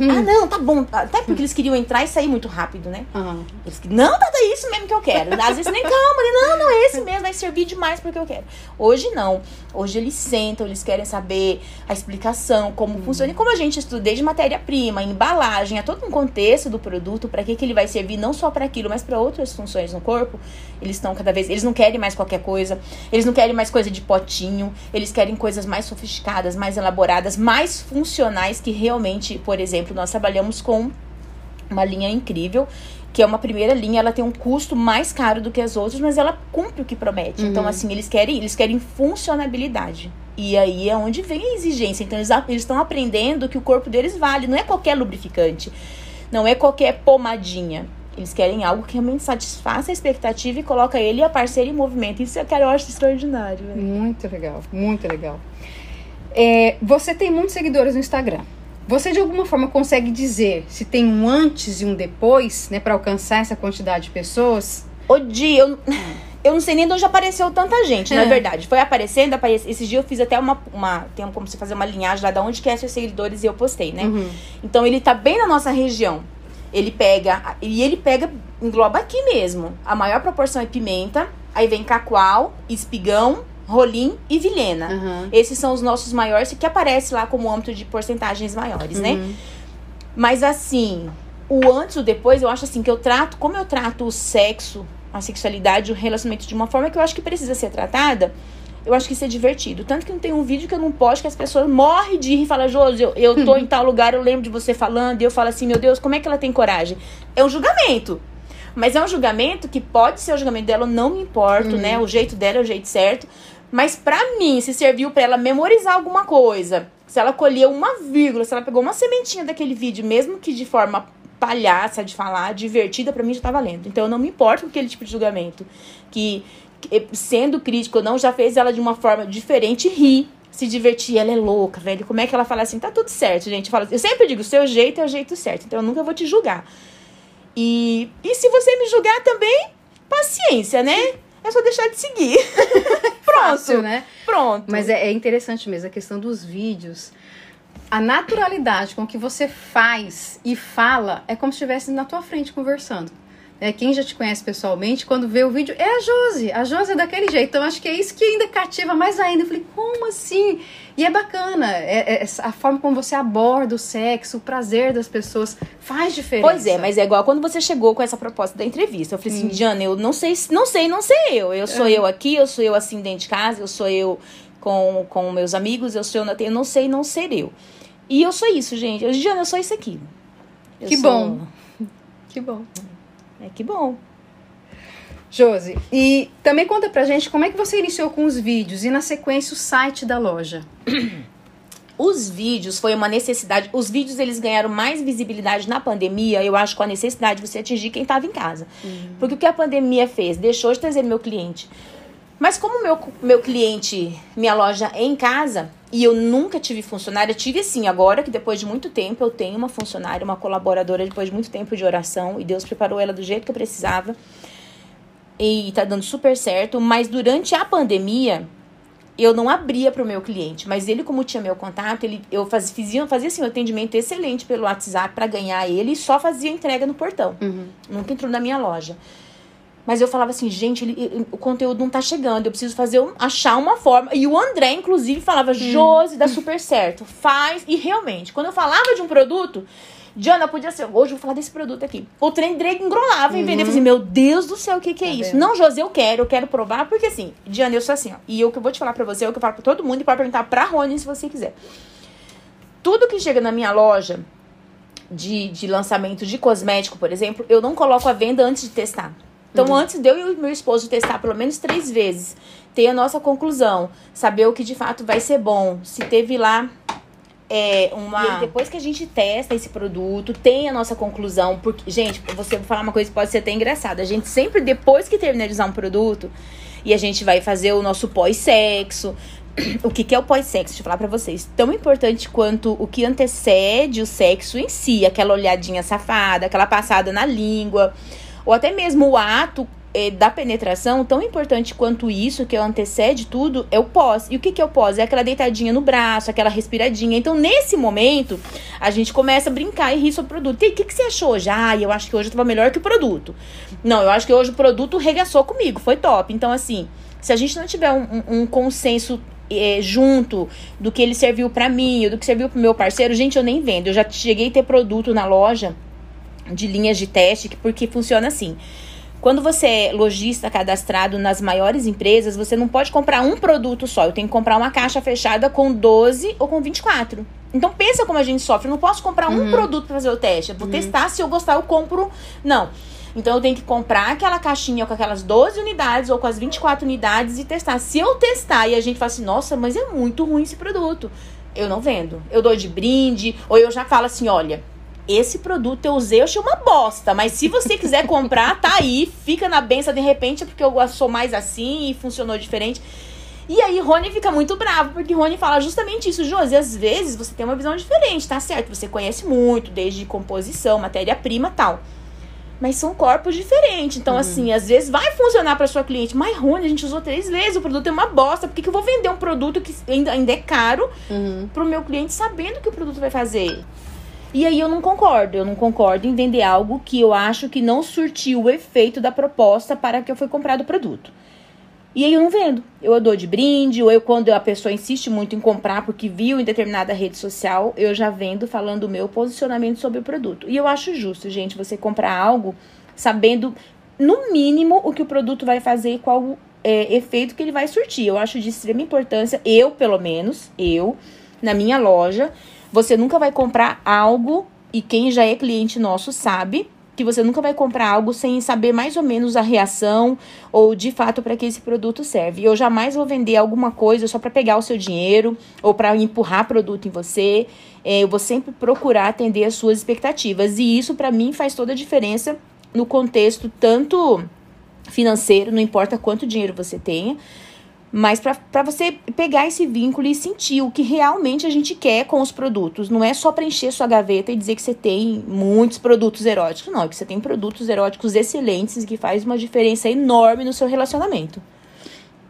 Hum. Ah, não, tá bom. Até porque eles queriam entrar e sair muito rápido, né? Uhum. Eles, não, tá, tá isso mesmo que eu quero. Às vezes nem calma, não, não é esse mesmo, vai servir demais porque eu quero. Hoje não. Hoje eles sentam, eles querem saber a explicação, como uhum. funciona. E como a gente estuda desde matéria-prima, embalagem, a todo um contexto do produto, para que, que ele vai servir não só para aquilo, mas para outras funções no corpo, eles estão cada vez. Eles não querem mais qualquer coisa, eles não querem mais coisa de potinho, eles querem coisas mais sofisticadas, mais elaboradas, mais funcionais que realmente, por exemplo, nós trabalhamos com uma linha incrível que é uma primeira linha, ela tem um custo mais caro do que as outras, mas ela cumpre o que promete. Então, uhum. Então, assim, eles querem, eles querem funcionabilidade. E aí é onde vem a exigência. Então eles estão aprendendo que o corpo deles vale. Não é qualquer lubrificante. Não é qualquer pomadinha. Eles querem algo que realmente satisfaça a expectativa e coloca ele e a parceira em movimento. Isso é que eu acho extraordinário. Né? Muito legal, muito legal. É, você tem muitos seguidores no Instagram. Você de alguma forma consegue dizer se tem um antes e um depois, né, para alcançar essa quantidade de pessoas? O dia, eu, eu não sei nem de onde apareceu tanta gente, é. na verdade. Foi aparecendo, aparecendo. Esses dias eu fiz até uma, uma. Tem como você fazer uma linhagem lá de onde que é seus seguidores e eu postei, né? Uhum. Então ele tá bem na nossa região. Ele pega. E ele pega, engloba aqui mesmo. A maior proporção é pimenta, aí vem cacoal, espigão, rolim e vilena. Uhum. Esses são os nossos maiores, que aparece lá como âmbito de porcentagens maiores, né? uhum. né? Mas assim, o antes e o depois, eu acho assim que eu trato, como eu trato o sexo, a sexualidade, o relacionamento de uma forma que eu acho que precisa ser tratada eu acho que isso é divertido. Tanto que não tem um vídeo que eu não posto que as pessoas morrem de rir e falam, Josi, eu, eu tô em tal lugar, eu lembro de você falando, e eu falo assim, meu Deus, como é que ela tem coragem? É um julgamento. Mas é um julgamento que pode ser o julgamento dela, eu não me importo, né? O jeito dela é o jeito certo. Mas pra mim, se serviu para ela memorizar alguma coisa, se ela colheu uma vírgula, se ela pegou uma sementinha daquele vídeo, mesmo que de forma palhaça de falar, divertida, para mim já tá valendo. Então eu não me importo com aquele tipo de julgamento. Que sendo crítico ou não, já fez ela de uma forma diferente rir, se divertir. Ela é louca, velho. Como é que ela fala assim? Tá tudo certo, gente. Eu, falo, eu sempre digo, o seu jeito é o jeito certo. Então eu nunca vou te julgar. E, e se você me julgar também, paciência, né? É só deixar de seguir. Pronto. Fácil, né? Pronto. Mas é, é interessante mesmo a questão dos vídeos. A naturalidade com que você faz e fala é como se estivesse na tua frente conversando é, quem já te conhece pessoalmente, quando vê o vídeo, é a Josi. A Josi é daquele jeito. Então, acho que é isso que ainda cativa mais ainda. Eu falei, como assim? E é bacana. É, é, a forma como você aborda o sexo, o prazer das pessoas, faz diferença. Pois é, mas é igual quando você chegou com essa proposta da entrevista. Eu falei assim, hum. Diana, eu não sei, não sei, não sei eu. Eu sou é. eu aqui, eu sou eu assim dentro de casa, eu sou eu com, com meus amigos, eu sou eu, eu não sei não ser eu. E eu sou isso, gente. Eu, Diana, eu sou isso aqui. Eu que sou... bom. Que bom. É que bom. Josi, e também conta pra gente como é que você iniciou com os vídeos e na sequência o site da loja. Os vídeos foi uma necessidade. Os vídeos eles ganharam mais visibilidade na pandemia, eu acho, com a necessidade de você atingir quem estava em casa. Uhum. Porque o que a pandemia fez? Deixou de trazer meu cliente mas como meu, meu cliente, minha loja é em casa, e eu nunca tive funcionária, tive sim, agora que depois de muito tempo eu tenho uma funcionária, uma colaboradora depois de muito tempo de oração, e Deus preparou ela do jeito que eu precisava. E tá dando super certo, mas durante a pandemia, eu não abria para o meu cliente, mas ele, como tinha meu contato, ele, eu faz, fazia, fazia assim, um atendimento excelente pelo WhatsApp para ganhar ele e só fazia entrega no portão. Uhum. Nunca entrou na minha loja. Mas eu falava assim, gente, ele, o conteúdo não tá chegando, eu preciso fazer um, achar uma forma. E o André, inclusive, falava, hum. Josi, dá super certo, faz. E realmente, quando eu falava de um produto, Diana, podia ser, hoje eu vou falar desse produto aqui. O trem Drake engrolava uhum. em vender. Eu falei, assim, meu Deus do céu, o que, que é tá isso? Vendo? Não, Josi, eu quero, eu quero provar, porque assim, Diana, eu sou assim, ó. E eu que eu vou te falar pra você, é o que eu falo pra todo mundo e pode perguntar pra Rony se você quiser. Tudo que chega na minha loja de, de lançamento de cosmético, por exemplo, eu não coloco a venda antes de testar. Então, uhum. antes de eu e o meu esposo testar pelo menos três vezes, ter a nossa conclusão, saber o que de fato vai ser bom, se teve lá é, uma. E depois que a gente testa esse produto, tem a nossa conclusão. Porque, gente, você vou falar uma coisa que pode ser até engraçada. A gente sempre, depois que terminar de usar um produto, e a gente vai fazer o nosso pós-sexo. O que, que é o pós-sexo? Deixa eu falar pra vocês. Tão importante quanto o que antecede o sexo em si. Aquela olhadinha safada, aquela passada na língua ou até mesmo o ato é, da penetração, tão importante quanto isso, que o antecede tudo, é o pós. E o que, que é o pós? É aquela deitadinha no braço, aquela respiradinha. Então, nesse momento, a gente começa a brincar e rir sobre o produto. E o que, que você achou hoje? Ah, eu acho que hoje eu tava melhor que o produto. Não, eu acho que hoje o produto regaçou comigo, foi top. Então, assim, se a gente não tiver um, um, um consenso é, junto do que ele serviu para mim, do que serviu pro meu parceiro, gente, eu nem vendo. Eu já cheguei a ter produto na loja de linhas de teste, porque funciona assim. Quando você é lojista cadastrado nas maiores empresas, você não pode comprar um produto só. Eu tenho que comprar uma caixa fechada com 12 ou com 24. Então pensa como a gente sofre. Eu não posso comprar um Uhum. produto pra fazer o teste. Eu vou testar, se eu gostar, eu compro. Não. Então eu tenho que comprar aquela caixinha com aquelas 12 unidades ou com as 24 unidades e testar. Se eu testar e a gente fala assim, nossa, mas é muito ruim esse produto, eu não vendo. Eu dou de brinde, ou eu já falo assim, olha. Esse produto eu usei, eu achei uma bosta. Mas se você quiser comprar, tá aí. Fica na benção de repente, é porque eu sou mais assim e funcionou diferente. E aí, Rony fica muito bravo, porque Rony fala justamente isso, Josi. Às vezes você tem uma visão diferente, tá certo? Você conhece muito, desde composição, matéria-prima tal. Mas são corpos diferentes. Então, assim, às vezes vai funcionar pra sua cliente. Mas, Rony, a gente usou três vezes, o produto é uma bosta. Por que, que eu vou vender um produto que ainda, ainda é caro Uhum. pro meu cliente sabendo que o produto vai fazer? E aí eu não concordo. Eu não concordo em vender algo que eu acho que não surtiu o efeito da proposta para que eu foi comprado o produto. E aí eu não vendo. Eu dou de brinde, ou eu, quando a pessoa insiste muito em comprar porque viu em determinada rede social, eu já vendo falando o meu posicionamento sobre o produto. E eu acho justo, gente, você comprar algo sabendo, no mínimo, o que o produto vai fazer e qual é, efeito que ele vai surtir. Eu acho de extrema importância, eu, pelo menos, eu, na minha loja, você nunca vai comprar algo, e quem já é cliente nosso sabe, que você nunca vai comprar algo sem saber mais ou menos a reação ou de fato para que esse produto serve. Eu jamais vou vender alguma coisa só para pegar o seu dinheiro ou para empurrar produto em você. É, eu vou sempre procurar atender as suas expectativas e isso para mim faz toda a diferença no contexto tanto financeiro, não importa quanto dinheiro você tenha, mas para você pegar esse vínculo e sentir o que realmente a gente quer com os produtos. Não é só preencher sua gaveta e dizer que você tem muitos produtos eróticos. Não, é que você tem produtos eróticos excelentes que faz uma diferença enorme no seu relacionamento.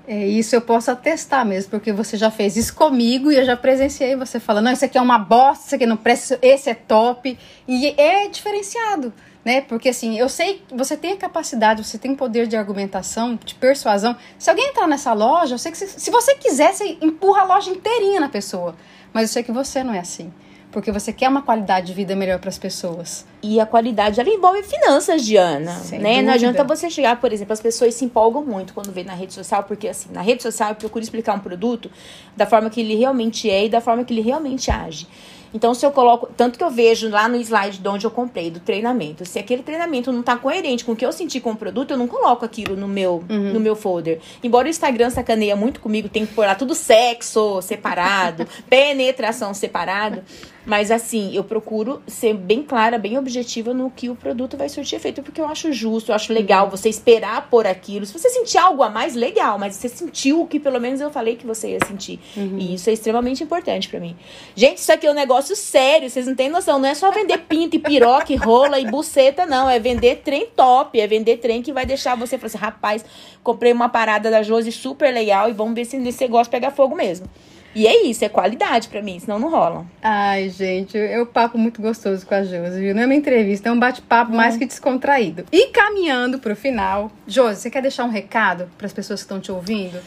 É isso, eu posso atestar mesmo, porque você já fez isso comigo e eu já presenciei você falando, não, isso aqui é uma bosta, isso aqui não presta, esse é top. E é diferenciado, né? Porque assim, eu sei que você tem a capacidade, você tem poder de argumentação, de persuasão. Se alguém entrar nessa loja, eu sei que se, se você quiser, você empurra a loja inteirinha na pessoa. Mas eu sei que você não é assim. Porque você quer uma qualidade de vida melhor para as pessoas. E a qualidade, ela envolve finanças, Diana. Sem né? Não adianta você chegar, por exemplo, as pessoas se empolgam muito quando vê na rede social, porque assim, na rede social eu procuro explicar um produto da forma que ele realmente é e da forma que ele realmente age. Então, se eu coloco. Tanto que eu vejo lá no slide de onde eu comprei, do treinamento. Se aquele treinamento não tá coerente com o que eu senti com o produto, eu não coloco aquilo no meu, no meu folder. Embora o Instagram sacaneia muito comigo, tem que pôr lá tudo sexo separado, penetração separado. Mas assim, eu procuro ser bem clara, bem objetiva no que o produto vai surtir efeito, porque eu acho justo, eu acho legal você esperar por aquilo. Se você sentir algo a mais, legal, mas você sentiu o que pelo menos eu falei que você ia sentir. E isso é extremamente importante pra mim. Gente, isso aqui é um negócio sério, vocês não têm noção. Não é só vender pinto e piroca e rola e buceta, não. É vender trem top, é vender trem que vai deixar você falar assim, rapaz, comprei uma parada da Josi super legal e vamos ver se esse negócio pega fogo mesmo. E é isso, é qualidade pra mim, senão não rola. Ai, gente, é um papo muito gostoso com a Josi, viu? Não é uma entrevista, é um bate-papo mais que descontraído. E caminhando pro final, Josi, você quer deixar um recado para as pessoas que estão te ouvindo?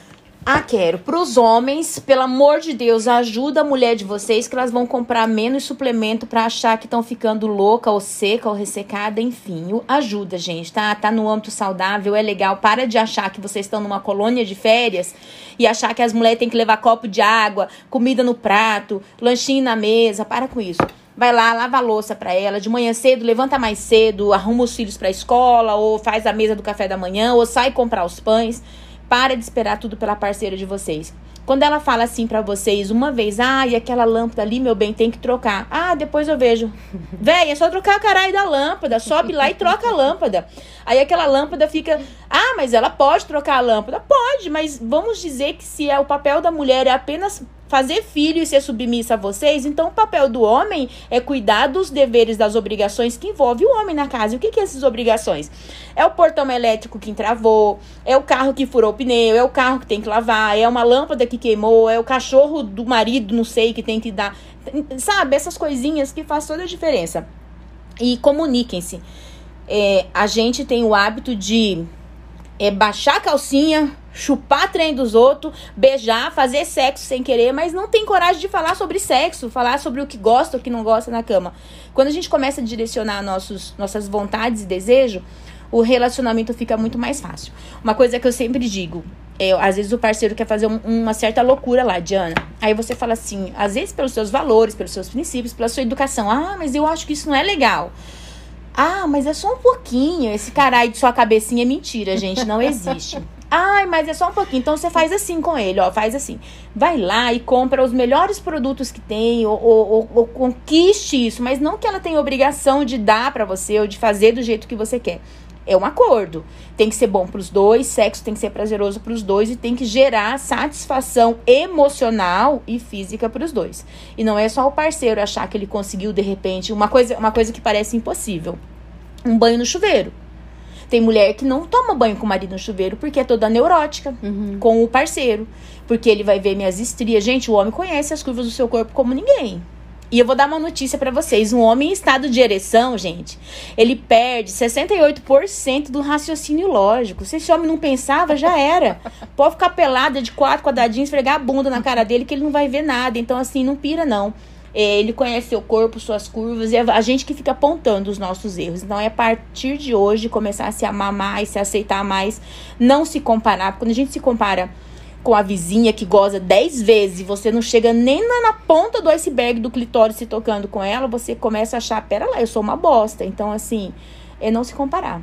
Ah, quero. Pros homens, pelo amor de Deus, ajuda a mulher de vocês que elas vão comprar menos suplemento pra achar que estão ficando louca ou seca ou ressecada, enfim. Ajuda, gente, tá? Tá no âmbito saudável, é legal. Para de achar que vocês estão numa colônia de férias e achar que as mulheres têm que levar copo de água, comida no prato, lanchinho na mesa. Para com isso. Vai lá, lava a louça pra ela, de manhã cedo, levanta mais cedo, arruma os filhos pra escola, ou faz a mesa do café da manhã, ou sai comprar os pães. Para de esperar tudo pela parceira de vocês. Quando ela fala assim pra vocês uma vez, ah, e aquela lâmpada ali, meu bem, tem que trocar. Ah, depois eu vejo. Véi, é só trocar a caralho da lâmpada. Sobe lá e troca a lâmpada. Aí aquela lâmpada fica, ah, mas ela pode trocar a lâmpada? Pode, mas vamos dizer que se é o papel da mulher é apenas fazer filho e ser submissa a vocês, então o papel do homem é cuidar dos deveres, das obrigações que envolve o homem na casa. E o que, que é essas obrigações? É o portão elétrico que entravou, é o carro que furou o pneu, é o carro que tem que lavar, é uma lâmpada que queimou, é o cachorro do marido, não sei, que tem que dar. Sabe, essas coisinhas que faz toda a diferença. E comuniquem-se. É, a gente tem o hábito de é, baixar a calcinha, chupar trem dos outros, beijar, fazer sexo sem querer, mas não tem coragem de falar sobre sexo, falar sobre o que gosta o que não gosta na cama. Quando a gente começa a direcionar nossos, nossas vontades e desejos, o relacionamento fica muito mais fácil. Uma coisa que eu sempre digo, É, às vezes o parceiro quer fazer um, uma certa loucura lá, Diana. Aí você fala assim, às vezes pelos seus valores, pelos seus princípios, pela sua educação. Ah, mas eu acho que isso não é legal. Ah, mas é só um pouquinho. Esse caralho de sua cabecinha é mentira, gente. Não existe. Ai, mas é só um pouquinho. Então você faz assim com ele, ó. Faz assim. Vai lá e compra os melhores produtos que tem, ou, ou, ou, ou conquiste isso. Mas não que ela tenha obrigação de dar para você ou de fazer do jeito que você quer. É um acordo. Tem que ser bom para os dois, sexo tem que ser prazeroso para os dois e tem que gerar satisfação emocional e física para os dois. E não é só o parceiro achar que ele conseguiu de repente uma coisa, uma coisa que parece impossível. Um banho no chuveiro. Tem mulher que não toma banho com o marido no chuveiro porque é toda neurótica uhum. com o parceiro. Porque ele vai ver minhas estrias. Gente, o homem conhece as curvas do seu corpo como ninguém. E eu vou dar uma notícia para vocês. Um homem em estado de ereção, gente, ele perde 68% do raciocínio lógico. Se esse homem não pensava, já era. Pode ficar pelada de quatro quadradinhos, esfregar a bunda na cara dele que ele não vai ver nada. Então, assim, não pira, não. É, ele conhece seu corpo, suas curvas, e é a gente que fica apontando os nossos erros. Então, é a partir de hoje começar a se amar mais, se aceitar mais, não se comparar. Porque quando a gente se compara com a vizinha que goza 10 vezes e você não chega nem na, na, ponta do iceberg do clitóris se tocando com ela, você começa a achar, pera lá, eu sou uma bosta. Então, assim, é não se comparar.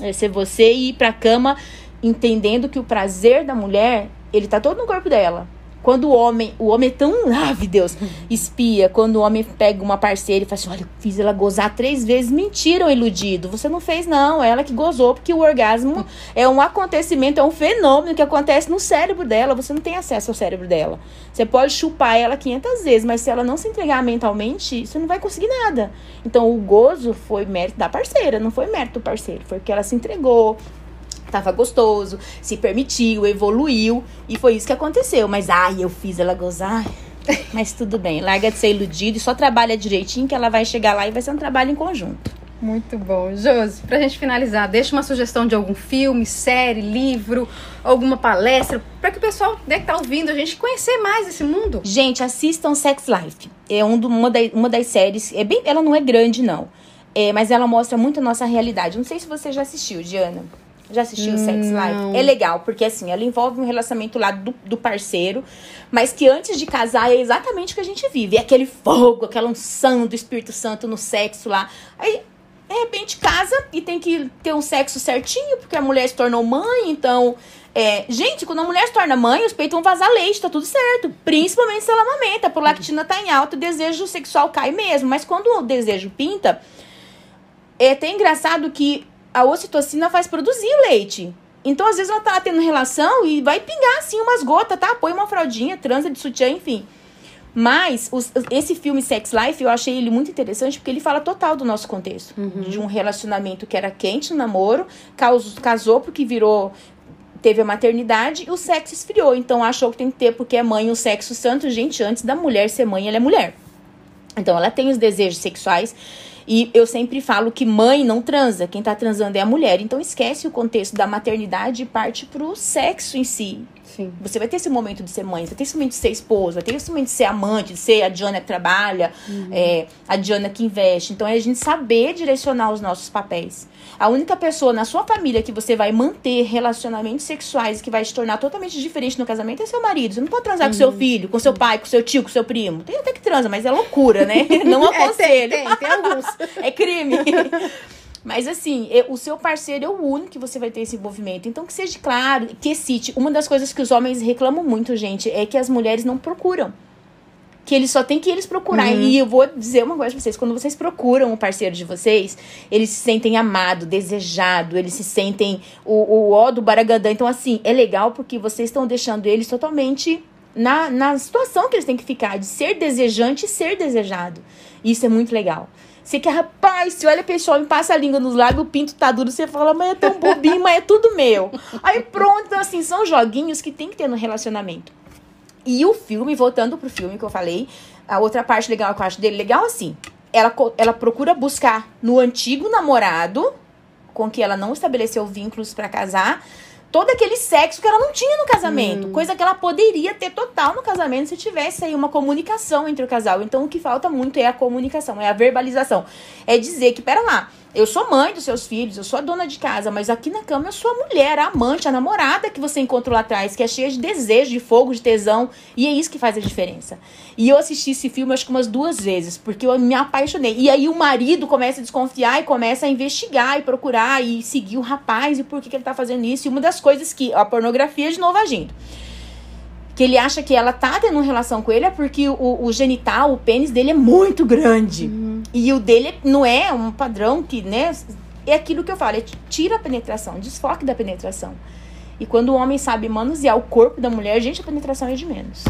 É ser você ir pra cama entendendo que o prazer da mulher, ele tá todo no corpo dela. Quando o homem, o homem é tão, ave Deus, espia, quando o homem pega uma parceira e fala assim, olha, fiz ela gozar três vezes, mentiram, iludido. Você não fez não, é ela que gozou, porque o orgasmo é um acontecimento, é um fenômeno que acontece no cérebro dela, você não tem acesso ao cérebro dela. Você pode chupar ela 500 vezes, mas se ela não se entregar mentalmente, você não vai conseguir nada. Então o gozo foi mérito da parceira, não foi mérito do parceiro, foi porque ela se entregou, tava gostoso, se permitiu, evoluiu. E foi isso que aconteceu. Mas, ai, eu fiz ela gozar. Mas tudo bem, larga de ser iludido e só trabalha direitinho que ela vai chegar lá e vai ser um trabalho em conjunto. Muito bom. Josi, pra gente finalizar, deixa uma sugestão de algum filme, série, livro, alguma palestra, para que o pessoal né, que tá ouvindo a gente conhecer mais esse mundo. Gente, assistam Sex Life. É um do, uma, da, uma das séries, é bem, ela não é grande, não. É, mas ela mostra muito a nossa realidade. Não sei se você já assistiu, Diana. Já assistiu Sex Life? É legal, porque assim, ela envolve um relacionamento lá do, do parceiro, mas que antes de casar é exatamente o que a gente vive. É aquele fogo, aquela unção do Espírito Santo no sexo lá. Aí, de repente, casa e tem que ter um sexo certinho, porque a mulher se tornou mãe, então. É, gente, quando a mulher se torna mãe, os peitos vão vazar leite, tá tudo certo. Principalmente se ela amamenta, por lactina tá em alta, o desejo sexual cai mesmo. Mas quando o desejo pinta, é até engraçado que a ocitocina faz produzir leite. Então, às vezes, ela tá tendo relação e vai pingar, assim, umas gotas, tá? Põe uma fraldinha, transa de sutiã, enfim. Mas os, esse filme Sex Life, eu achei ele muito interessante porque ele fala total do nosso contexto. Uhum. De um relacionamento que era quente no namoro, causou, casou porque virou teve a maternidade e o sexo esfriou. Então achou que tem que ter, porque é mãe, o sexo santo. Gente, antes da mulher ser mãe, ela é mulher. Então ela tem os desejos sexuais e eu sempre falo que mãe não transa, quem tá transando é a mulher. Então esquece o contexto da maternidade e parte pro sexo em si. Sim. Você vai ter esse momento de ser mãe, você vai ter esse momento de ser esposa, vai ter esse momento de ser amante, de ser a Diana que trabalha, uhum. é, a Diana que investe. Então é a gente saber direcionar os nossos papéis. A única pessoa na sua família que você vai manter relacionamentos sexuais que vai se tornar totalmente diferente no casamento é seu marido. Você não pode transar uhum. com seu uhum. filho, com seu pai, com seu tio, com seu primo. Tem até que transa, mas é loucura, né? Não aconselho. É, tem, tem, tem alguns. é crime. Mas assim, o seu parceiro é o único que você vai ter esse envolvimento. Então, que seja claro, que excite. Uma das coisas que os homens reclamam muito, gente, é que as mulheres não procuram. Que eles só tem que eles procurar. Uhum. E eu vou dizer uma coisa pra vocês: quando vocês procuram o parceiro de vocês, eles se sentem amado, desejado, eles se sentem o, o ó do Baragadã. Então, assim, é legal porque vocês estão deixando eles totalmente na, na situação que eles têm que ficar, de ser desejante e ser desejado. Isso é muito legal. Você quer, rapaz, se olha esse homem, passa a língua nos lábios, o pinto tá duro, você fala, mas é tão bobinho, mas é tudo meu. Aí pronto, então assim, são joguinhos que tem que ter no relacionamento. E o filme, voltando pro filme que eu falei, a outra parte legal que eu acho dele legal assim, ela, ela procura buscar no antigo namorado, com que ela não estabeleceu vínculos para casar, todo aquele sexo que ela não tinha no casamento. Hum. Coisa que ela poderia ter total no casamento se tivesse aí uma comunicação entre o casal. Então o que falta muito é a comunicação, é a verbalização. É dizer que, pera lá, Eu sou mãe dos seus filhos, eu sou a dona de casa, mas aqui na cama eu sou a mulher, a amante, a namorada que você encontrou lá atrás, que é cheia de desejo, de fogo, de tesão. E é isso que faz a diferença. E eu assisti esse filme acho que umas duas vezes, porque eu me apaixonei. E aí o marido começa a desconfiar e começa a investigar e procurar e seguir o rapaz e por que, que ele tá fazendo isso. E uma das coisas que a pornografia de novo agindo que ele acha que ela tá tendo relação com ele é porque o, o genital, o pênis dele é muito grande. Uhum. E o dele não é um padrão que, né? É aquilo que eu falo, é tira a penetração, desfoque da penetração. E quando o homem sabe manusear o corpo da mulher, gente, a penetração é de menos.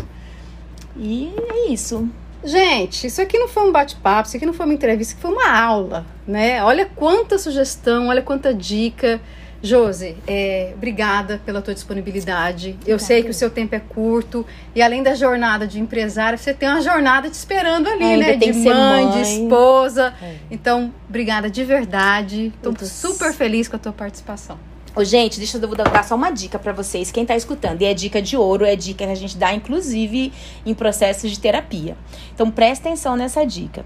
E é isso. Gente, isso aqui não foi um bate-papo, isso aqui não foi uma entrevista, isso foi uma aula, né? Olha quanta sugestão, olha quanta dica. Josi, é, obrigada pela tua disponibilidade. Obrigada. Eu sei que o seu tempo é curto e além da jornada de empresária, você tem uma jornada te esperando ali, é, né? De mãe, mãe, de esposa. É. Então, obrigada de verdade. Estou super feliz com a tua participação. Ô, gente, deixa eu dar só uma dica para vocês, quem tá escutando. E é dica de ouro, é dica que a gente dá, inclusive, em processos de terapia. Então, presta atenção nessa dica.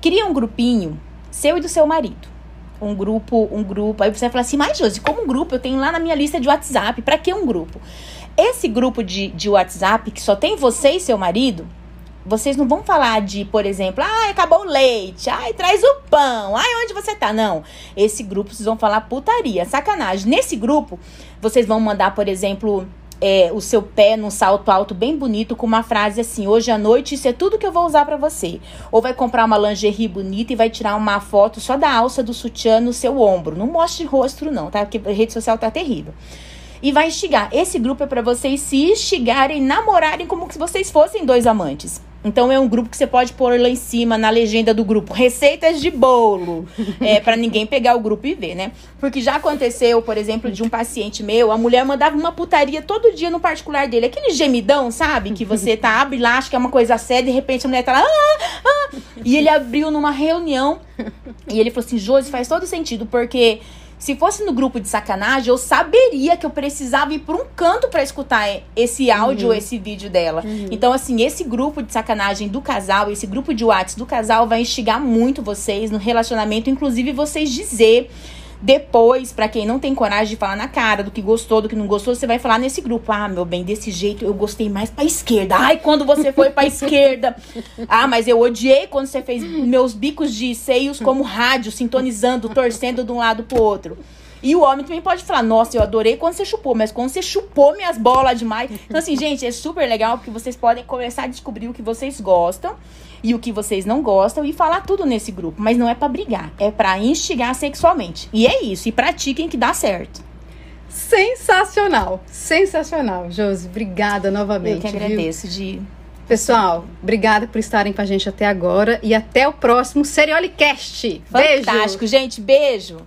Cria um grupinho seu e do seu marido um grupo, um grupo. Aí você vai falar assim, mas Josi, como um grupo? Eu tenho lá na minha lista de WhatsApp. Para que um grupo? Esse grupo de, de WhatsApp que só tem você e seu marido, vocês não vão falar de, por exemplo, ah, acabou o leite, ai, traz o pão, ai, onde você tá? Não. Esse grupo vocês vão falar putaria, sacanagem. Nesse grupo, vocês vão mandar, por exemplo, é, o seu pé num salto alto bem bonito com uma frase assim: hoje à noite isso é tudo que eu vou usar para você. Ou vai comprar uma lingerie bonita e vai tirar uma foto só da alça do sutiã no seu ombro. Não mostre rosto não, tá? Porque a rede social tá terrível. E vai instigar. Esse grupo é para vocês se instigarem, namorarem como se vocês fossem dois amantes. Então é um grupo que você pode pôr lá em cima na legenda do grupo, receitas de bolo, é para ninguém pegar o grupo e ver, né? Porque já aconteceu, por exemplo, de um paciente meu, a mulher mandava uma putaria todo dia no particular dele, aquele gemidão, sabe? Que você tá abre lá, acha que é uma coisa séria, de repente a mulher tá lá, ah, ah, e ele abriu numa reunião e ele falou assim: "Josi, faz todo sentido, porque se fosse no grupo de sacanagem, eu saberia que eu precisava ir por um canto para escutar esse áudio, uhum. esse vídeo dela. Uhum. Então, assim, esse grupo de sacanagem do casal, esse grupo de WhatsApp do casal vai instigar muito vocês no relacionamento, inclusive vocês dizer depois, para quem não tem coragem de falar na cara do que gostou, do que não gostou, você vai falar nesse grupo: "Ah, meu bem, desse jeito eu gostei mais para esquerda. Ai, quando você foi para esquerda. Ah, mas eu odiei quando você fez meus bicos de seios como rádio, sintonizando, torcendo de um lado pro outro." E o homem também pode falar: Nossa, eu adorei quando você chupou, mas quando você chupou minhas bolas demais. Então, assim, gente, é super legal porque vocês podem começar a descobrir o que vocês gostam e o que vocês não gostam e falar tudo nesse grupo. Mas não é para brigar, é para instigar sexualmente. E é isso, e pratiquem que dá certo. Sensacional, sensacional, Josi. Obrigada novamente. Eu que agradeço, de Pessoal, obrigada por estarem com a gente até agora e até o próximo Seriolicast. Fantástico, Beijo. gente. Beijo.